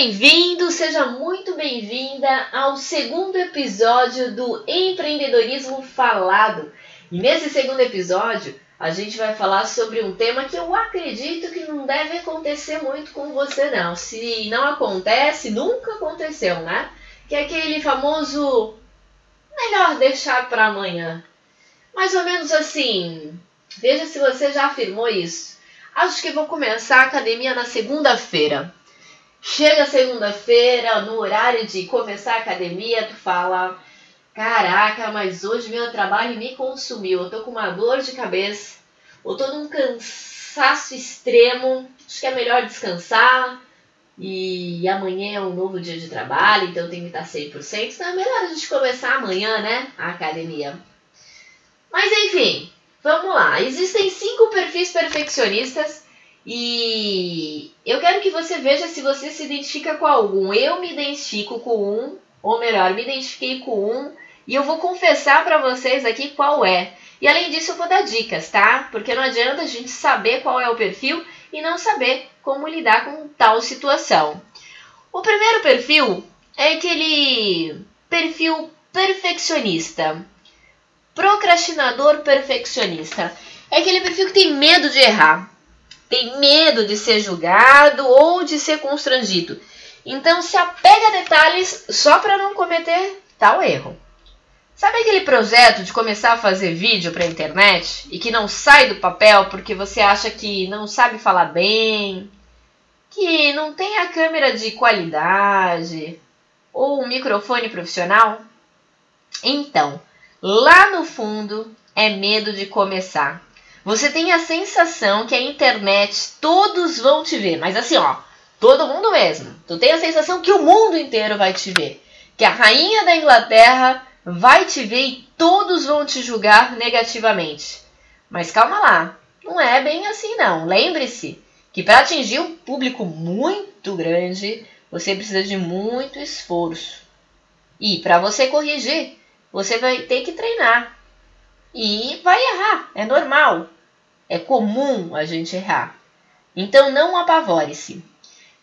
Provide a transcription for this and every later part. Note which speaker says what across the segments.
Speaker 1: bem-vindo, seja muito bem-vinda ao segundo episódio do Empreendedorismo Falado. E nesse segundo episódio, a gente vai falar sobre um tema que eu acredito que não deve acontecer muito com você, não. Se não acontece, nunca aconteceu, né? Que é aquele famoso melhor deixar para amanhã. Mais ou menos assim. Veja se você já afirmou isso. Acho que vou começar a academia na segunda-feira. Chega segunda-feira, no horário de começar a academia, tu fala: Caraca, mas hoje meu trabalho me consumiu. Eu tô com uma dor de cabeça, eu tô num cansaço extremo. Acho que é melhor descansar. E amanhã é um novo dia de trabalho, então tem que estar 100%. Então é melhor a gente começar amanhã, né? A academia. Mas enfim, vamos lá. Existem cinco perfis perfeccionistas e eu quero que você veja se você se identifica com algum. Eu me identifico com um, ou melhor, me identifiquei com um, e eu vou confessar para vocês aqui qual é. E além disso, eu vou dar dicas, tá? Porque não adianta a gente saber qual é o perfil e não saber como lidar com tal situação. O primeiro perfil é aquele perfil perfeccionista. Procrastinador perfeccionista. É aquele perfil que tem medo de errar tem medo de ser julgado ou de ser constrangido. Então se apega a detalhes só para não cometer tal erro. Sabe aquele projeto de começar a fazer vídeo para a internet e que não sai do papel porque você acha que não sabe falar bem, que não tem a câmera de qualidade ou um microfone profissional? Então, lá no fundo é medo de começar. Você tem a sensação que a internet todos vão te ver, mas assim, ó, todo mundo mesmo. Tu tem a sensação que o mundo inteiro vai te ver, que a rainha da Inglaterra vai te ver e todos vão te julgar negativamente. Mas calma lá, não é bem assim não. Lembre-se que para atingir um público muito grande, você precisa de muito esforço. E para você corrigir, você vai ter que treinar. E vai errar, é normal. É comum a gente errar. Então não apavore-se.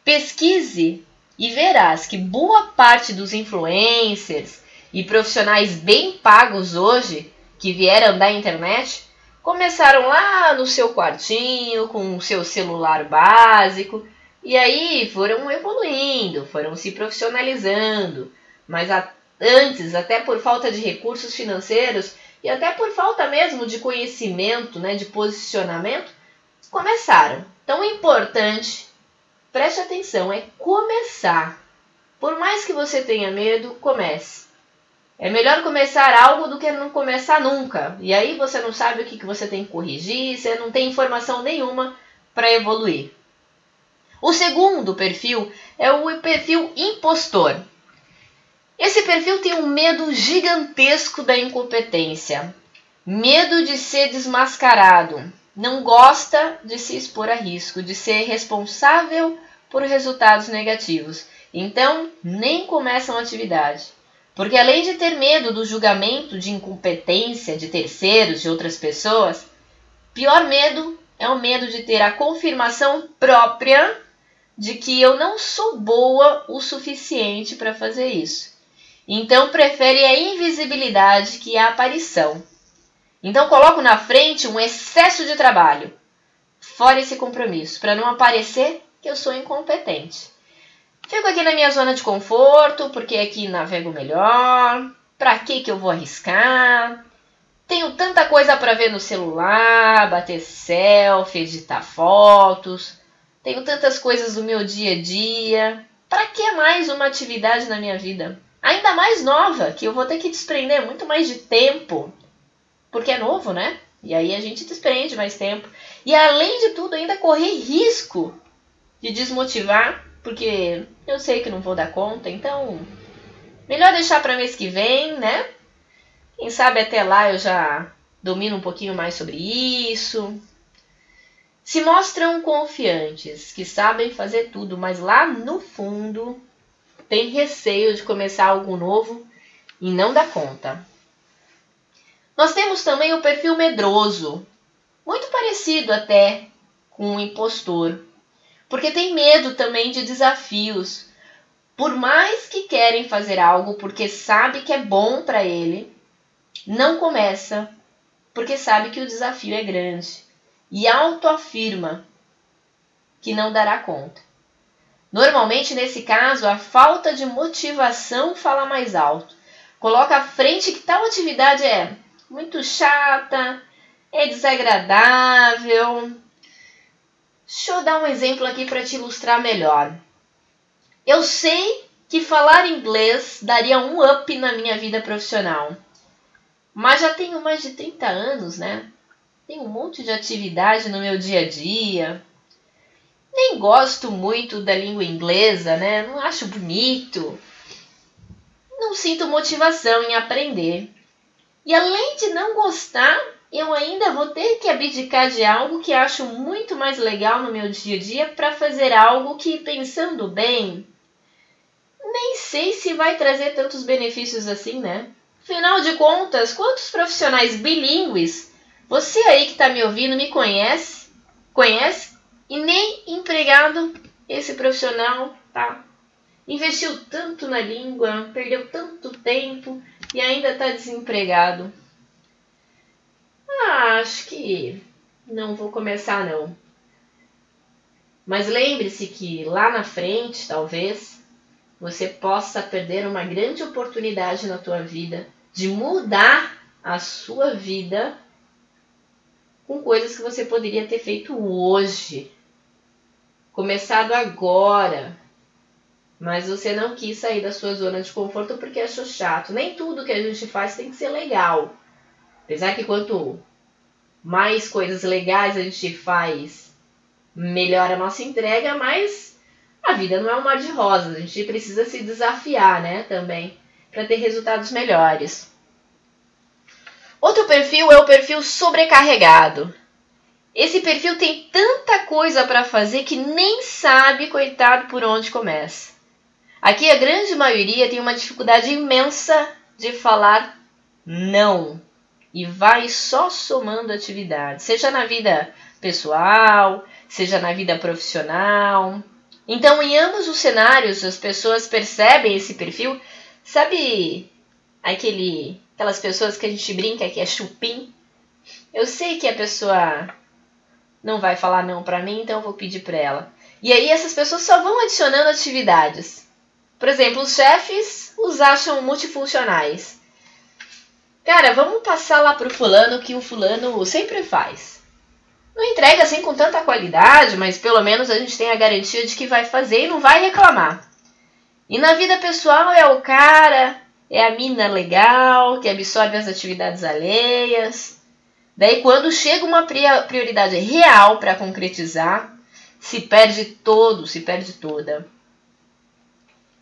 Speaker 1: Pesquise e verás que boa parte dos influencers e profissionais bem pagos hoje que vieram da internet começaram lá no seu quartinho com o seu celular básico e aí foram evoluindo, foram se profissionalizando, mas a, antes, até por falta de recursos financeiros, e até por falta mesmo de conhecimento, né, de posicionamento, começaram. Então, o importante, preste atenção, é começar. Por mais que você tenha medo, comece. É melhor começar algo do que não começar nunca. E aí você não sabe o que, que você tem que corrigir, você não tem informação nenhuma para evoluir. O segundo perfil é o perfil impostor. Esse perfil tem um medo gigantesco da incompetência, medo de ser desmascarado, não gosta de se expor a risco, de ser responsável por resultados negativos. Então, nem começam a atividade. Porque além de ter medo do julgamento de incompetência de terceiros, de outras pessoas, pior medo é o medo de ter a confirmação própria de que eu não sou boa o suficiente para fazer isso. Então prefere a invisibilidade que a aparição. Então coloco na frente um excesso de trabalho. Fora esse compromisso, para não aparecer que eu sou incompetente. Fico aqui na minha zona de conforto, porque aqui navego melhor. Para que que eu vou arriscar? Tenho tanta coisa para ver no celular, bater selfie, editar fotos. Tenho tantas coisas do meu dia a dia. Para que mais uma atividade na minha vida? Ainda mais nova, que eu vou ter que desprender muito mais de tempo, porque é novo, né? E aí a gente desprende mais tempo. E além de tudo, ainda correr risco de desmotivar, porque eu sei que não vou dar conta, então melhor deixar para mês que vem, né? Quem sabe até lá eu já domino um pouquinho mais sobre isso. Se mostram confiantes, que sabem fazer tudo, mas lá no fundo tem receio de começar algo novo e não dá conta. Nós temos também o perfil medroso, muito parecido até com o impostor, porque tem medo também de desafios, por mais que querem fazer algo porque sabe que é bom para ele, não começa porque sabe que o desafio é grande e autoafirma que não dará conta. Normalmente, nesse caso, a falta de motivação fala mais alto. Coloca à frente que tal atividade é muito chata, é desagradável. Deixa eu dar um exemplo aqui para te ilustrar melhor. Eu sei que falar inglês daria um up na minha vida profissional. Mas já tenho mais de 30 anos, né? Tenho um monte de atividade no meu dia a dia. Nem gosto muito da língua inglesa, né? Não acho bonito. Não sinto motivação em aprender. E além de não gostar, eu ainda vou ter que abdicar de algo que acho muito mais legal no meu dia a dia para fazer algo que, pensando bem, nem sei se vai trazer tantos benefícios assim, né? Afinal de contas, quantos profissionais bilíngues você aí que está me ouvindo me conhece, conhece e nem empregado esse profissional tá? Investiu tanto na língua, perdeu tanto tempo e ainda está desempregado. Ah, acho que não vou começar não. Mas lembre-se que lá na frente, talvez, você possa perder uma grande oportunidade na tua vida de mudar a sua vida com coisas que você poderia ter feito hoje, começado agora, mas você não quis sair da sua zona de conforto porque achou chato. Nem tudo que a gente faz tem que ser legal. Apesar que quanto mais coisas legais a gente faz, melhor a nossa entrega, mais a vida não é um mar de rosas, a gente precisa se desafiar, né, também, para ter resultados melhores. Outro perfil é o perfil sobrecarregado. Esse perfil tem tanta coisa para fazer que nem sabe, coitado, por onde começa. Aqui a grande maioria tem uma dificuldade imensa de falar não e vai só somando atividades, seja na vida pessoal, seja na vida profissional. Então, em ambos os cenários, as pessoas percebem esse perfil. Sabe aquele, aquelas pessoas que a gente brinca que é chupim? Eu sei que a pessoa não vai falar não para mim, então eu vou pedir para ela. E aí essas pessoas só vão adicionando atividades. Por exemplo, os chefes os acham multifuncionais. Cara, vamos passar lá pro fulano que o fulano sempre faz. Não entrega assim com tanta qualidade, mas pelo menos a gente tem a garantia de que vai fazer e não vai reclamar. E na vida pessoal é o cara, é a mina legal, que absorve as atividades alheias. Daí quando chega uma prioridade real para concretizar, se perde todo, se perde toda.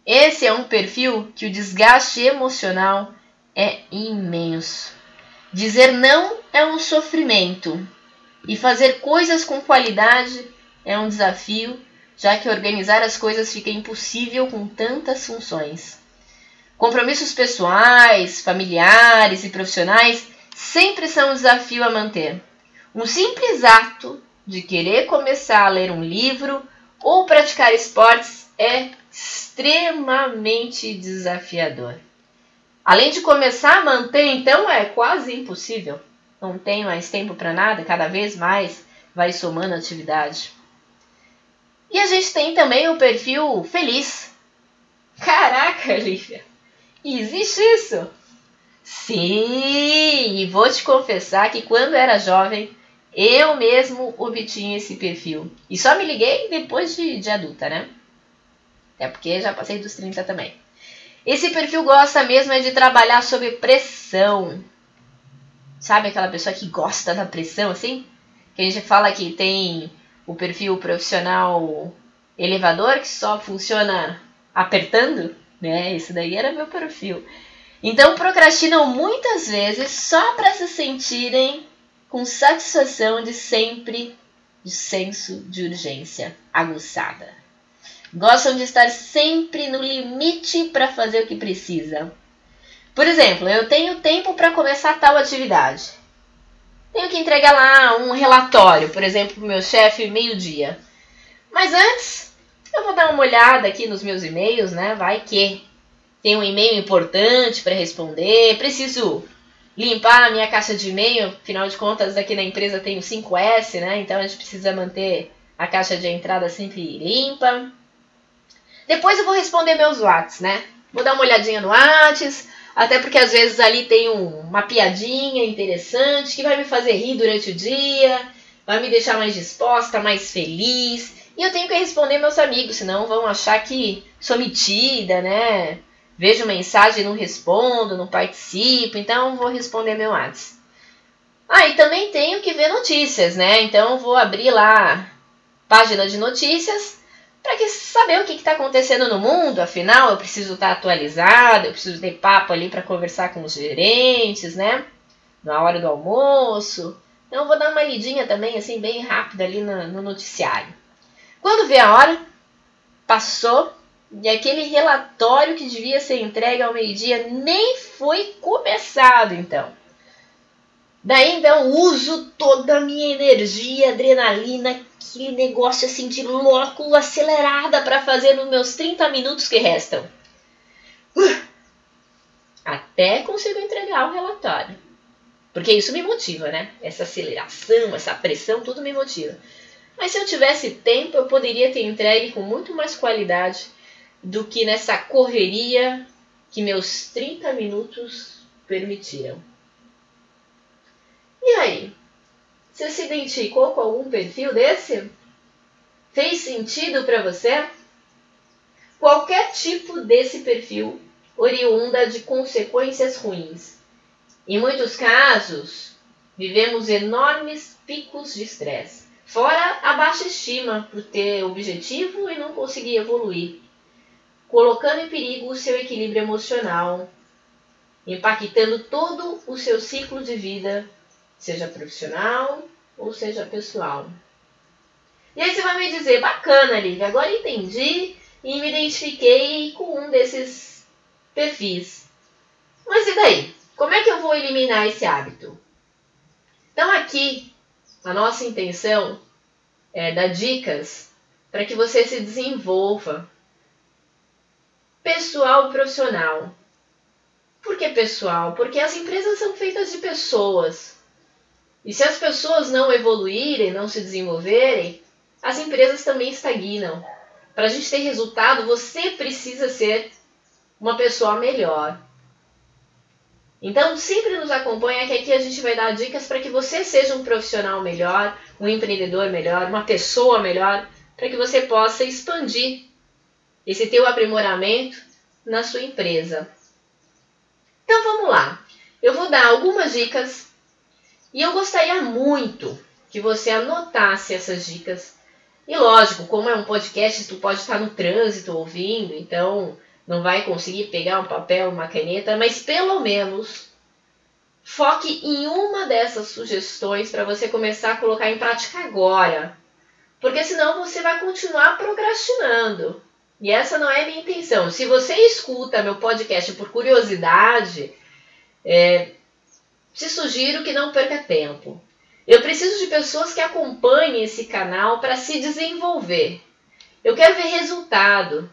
Speaker 1: Esse é um perfil que o desgaste emocional é imenso. Dizer não é um sofrimento, e fazer coisas com qualidade é um desafio, já que organizar as coisas fica impossível com tantas funções. Compromissos pessoais, familiares e profissionais sempre são um desafio a manter. Um simples ato de querer começar a ler um livro ou praticar esportes é extremamente desafiador. Além de começar a manter, então, é quase impossível não tem mais tempo para nada, cada vez mais vai somando atividade. E a gente tem também o perfil feliz. Caraca, Lívia, existe isso? Sim, e vou te confessar que quando era jovem, eu mesmo obtinha esse perfil. E só me liguei depois de, de adulta, né? Até porque já passei dos 30 também. Esse perfil gosta mesmo é de trabalhar sob pressão. Sabe aquela pessoa que gosta da pressão, assim? Que a gente fala que tem o perfil profissional elevador, que só funciona apertando, né? Isso daí era meu perfil. Então procrastinam muitas vezes só para se sentirem com satisfação de sempre de senso de urgência aguçada. Gostam de estar sempre no limite para fazer o que precisa. Por exemplo, eu tenho tempo para começar tal atividade. Tenho que entregar lá um relatório, por exemplo, para o meu chefe meio-dia. Mas antes, Eu vou dar uma olhada aqui nos meus e-mails, né? Vai que tem um e-mail importante para responder, preciso limpar a minha caixa de e-mail, afinal de contas aqui na empresa tem o 5S, né? Então a gente precisa manter a caixa de entrada sempre limpa. Depois eu vou responder meus Whats, né? Vou dar uma olhadinha no Whats, até porque às vezes ali tem um, uma piadinha interessante que vai me fazer rir durante o dia, vai me deixar mais disposta, mais feliz. E eu tenho que responder meus amigos, senão vão achar que sou metida, né? Vejo mensagem e não respondo, não participo, então vou responder meu WhatsApp. Ah, e também tenho que ver notícias, né? Então vou abrir lá página de notícias para saber o que está acontecendo no mundo. Afinal, eu preciso estar tá atualizado, eu preciso ter papo ali para conversar com os gerentes, né? Na hora do almoço. Então vou dar uma lidinha também, assim, bem rápida ali no, no noticiário. Quando vê a hora, passou e aquele relatório que devia ser entregue ao meio-dia nem foi começado, então. Daí então uso toda a minha energia, adrenalina, aquele negócio assim de louco, acelerada para fazer nos meus 30 minutos que restam. Até consigo entregar o relatório. Porque isso me motiva, né? Essa aceleração, essa pressão, tudo me motiva. Mas se eu tivesse tempo, eu poderia ter entregue com muito mais qualidade do que nessa correria que meus 30 minutos permitiram. E aí? Você se identificou com algum perfil desse? Fez sentido para você? Qualquer tipo desse perfil oriunda de consequências ruins. Em muitos casos, vivemos enormes picos de estresse. Fora a baixa estima por ter objetivo e não conseguir evoluir colocando em perigo o seu equilíbrio emocional, impactando todo o seu ciclo de vida, seja profissional ou seja pessoal. E aí você vai me dizer, bacana, Lívia, agora entendi e me identifiquei com um desses perfis. Mas e daí? Como é que eu vou eliminar esse hábito? Então aqui, a nossa intenção é dar dicas para que você se desenvolva pessoal profissional. Por que pessoal? Porque as empresas são feitas de pessoas. E se as pessoas não evoluírem, não se desenvolverem, as empresas também estagnam. Para a gente ter resultado, você precisa ser uma pessoa melhor. Então, sempre nos acompanha que aqui a gente vai dar dicas para que você seja um profissional melhor, um empreendedor melhor, uma pessoa melhor, para que você possa expandir esse teu aprimoramento na sua empresa. Então vamos lá. Eu vou dar algumas dicas e eu gostaria muito que você anotasse essas dicas. E lógico, como é um podcast, tu pode estar no trânsito ouvindo, então não vai conseguir pegar um papel, uma caneta, mas pelo menos foque em uma dessas sugestões para você começar a colocar em prática agora. Porque senão você vai continuar procrastinando. E essa não é a minha intenção. Se você escuta meu podcast por curiosidade, é, te sugiro que não perca tempo. Eu preciso de pessoas que acompanhem esse canal para se desenvolver. Eu quero ver resultado.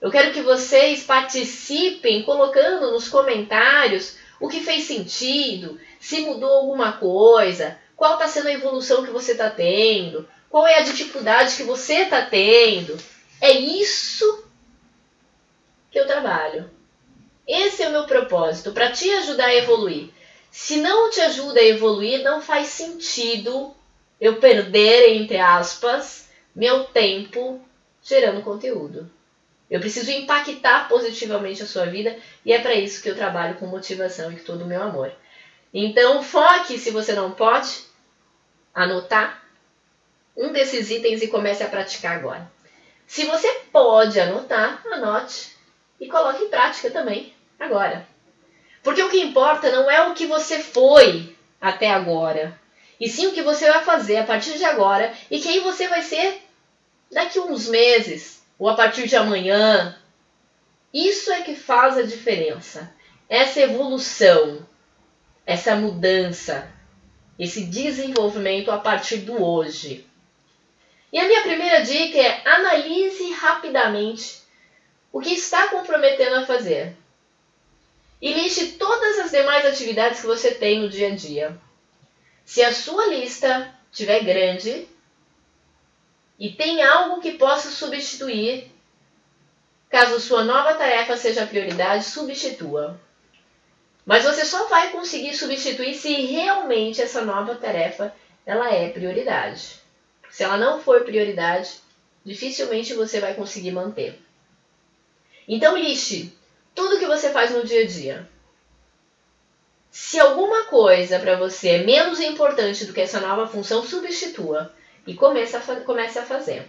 Speaker 1: Eu quero que vocês participem colocando nos comentários o que fez sentido, se mudou alguma coisa, qual está sendo a evolução que você está tendo, qual é a dificuldade que você está tendo. É isso que eu trabalho. Esse é o meu propósito, para te ajudar a evoluir. Se não te ajuda a evoluir, não faz sentido eu perder, entre aspas, meu tempo gerando conteúdo. Eu preciso impactar positivamente a sua vida e é para isso que eu trabalho com motivação e com todo o meu amor. Então, foque, se você não pode, anotar um desses itens e comece a praticar agora. Se você pode anotar, anote e coloque em prática também agora. Porque o que importa não é o que você foi até agora, e sim o que você vai fazer a partir de agora e quem você vai ser daqui a uns meses ou a partir de amanhã. Isso é que faz a diferença. Essa evolução, essa mudança, esse desenvolvimento a partir do hoje. E a minha primeira dica é analise rapidamente o que está comprometendo a fazer. E liste todas as demais atividades que você tem no dia a dia. Se a sua lista estiver grande e tem algo que possa substituir, caso sua nova tarefa seja prioridade, substitua. Mas você só vai conseguir substituir se realmente essa nova tarefa ela é prioridade. Se ela não for prioridade, dificilmente você vai conseguir manter. Então liste tudo que você faz no dia a dia. Se alguma coisa para você é menos importante do que essa nova função, substitua e comece a, comece a fazer.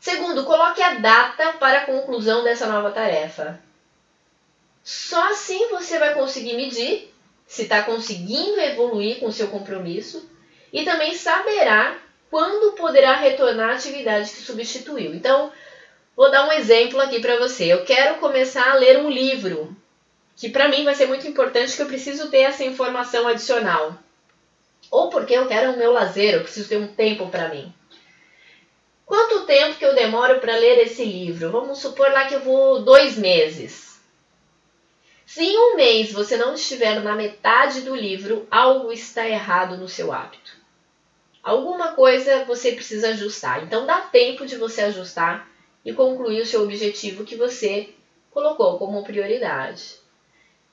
Speaker 1: Segundo, coloque a data para a conclusão dessa nova tarefa. Só assim você vai conseguir medir se está conseguindo evoluir com seu compromisso e também saberá quando poderá retornar à atividade que substituiu. Então, vou dar um exemplo aqui para você. Eu quero começar a ler um livro, que para mim vai ser muito importante, que eu preciso ter essa informação adicional. Ou porque eu quero o meu lazer, eu preciso ter um tempo para mim. Quanto tempo que eu demoro para ler esse livro? Vamos supor lá que eu vou dois meses. Se em um mês você não estiver na metade do livro, algo está errado no seu hábito. Alguma coisa você precisa ajustar. Então dá tempo de você ajustar e concluir o seu objetivo que você colocou como prioridade.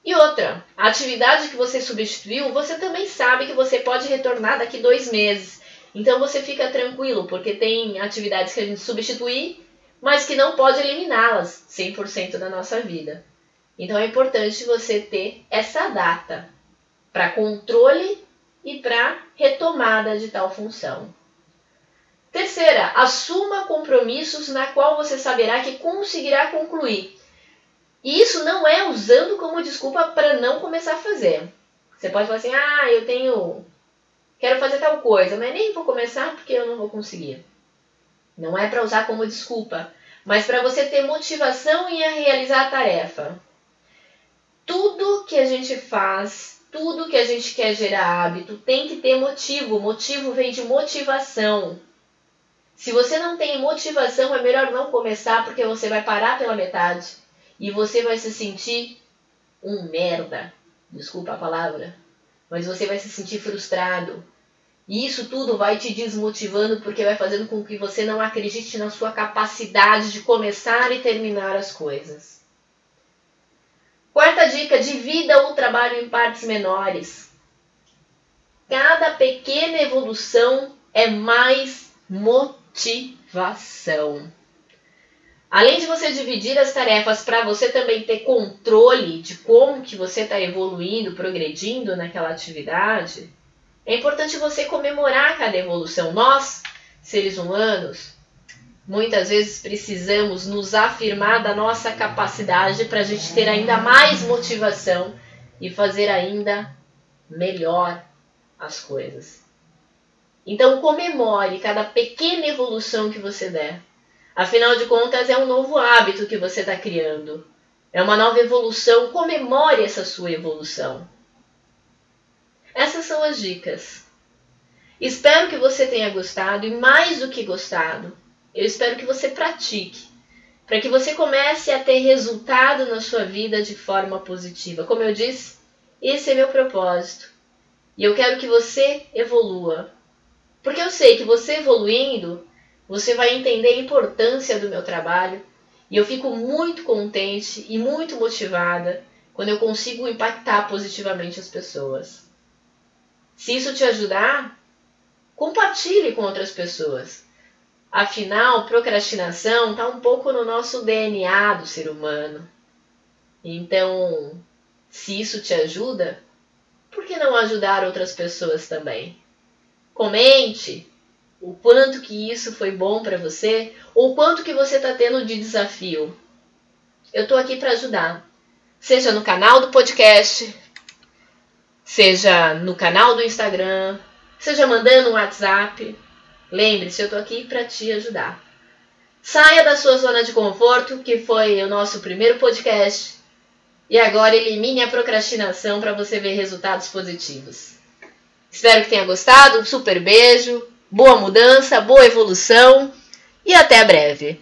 Speaker 1: E outra, a atividade que você substituiu, você também sabe que você pode retornar daqui dois meses. Então você fica tranquilo, porque tem atividades que a gente substitui, mas que não pode eliminá-las 100% da nossa vida. Então é importante você ter essa data para controle e para retomada de tal função. Terceira, assuma compromissos na qual você saberá que conseguirá concluir. E isso não é usando como desculpa para não começar a fazer. Você pode falar assim: "Ah, eu tenho quero fazer tal coisa, mas nem vou começar porque eu não vou conseguir". Não é para usar como desculpa, mas para você ter motivação em realizar a tarefa. Tudo que a gente faz tudo que a gente quer gerar hábito tem que ter motivo. Motivo vem de motivação. Se você não tem motivação, é melhor não começar porque você vai parar pela metade e você vai se sentir um merda. Desculpa a palavra, mas você vai se sentir frustrado. E isso tudo vai te desmotivando porque vai fazendo com que você não acredite na sua capacidade de começar e terminar as coisas. Quarta dica: divida o trabalho em partes menores. Cada pequena evolução é mais motivação. Além de você dividir as tarefas para você também ter controle de como que você está evoluindo, progredindo naquela atividade, é importante você comemorar cada evolução. Nós, seres humanos, Muitas vezes precisamos nos afirmar da nossa capacidade para a gente ter ainda mais motivação e fazer ainda melhor as coisas. Então comemore cada pequena evolução que você der. Afinal de contas, é um novo hábito que você está criando. É uma nova evolução. Comemore essa sua evolução. Essas são as dicas. Espero que você tenha gostado e, mais do que gostado, eu espero que você pratique, para que você comece a ter resultado na sua vida de forma positiva. Como eu disse, esse é meu propósito. E eu quero que você evolua. Porque eu sei que você evoluindo, você vai entender a importância do meu trabalho. E eu fico muito contente e muito motivada quando eu consigo impactar positivamente as pessoas. Se isso te ajudar, compartilhe com outras pessoas. Afinal, procrastinação está um pouco no nosso DNA do ser humano. Então, se isso te ajuda, por que não ajudar outras pessoas também? Comente o quanto que isso foi bom para você ou quanto que você está tendo de desafio. Eu estou aqui para ajudar, seja no canal do podcast, seja no canal do Instagram, seja mandando um WhatsApp. Lembre-se, eu estou aqui para te ajudar. Saia da sua zona de conforto, que foi o nosso primeiro podcast, e agora elimine a procrastinação para você ver resultados positivos. Espero que tenha gostado. Um super beijo boa mudança, boa evolução e até breve.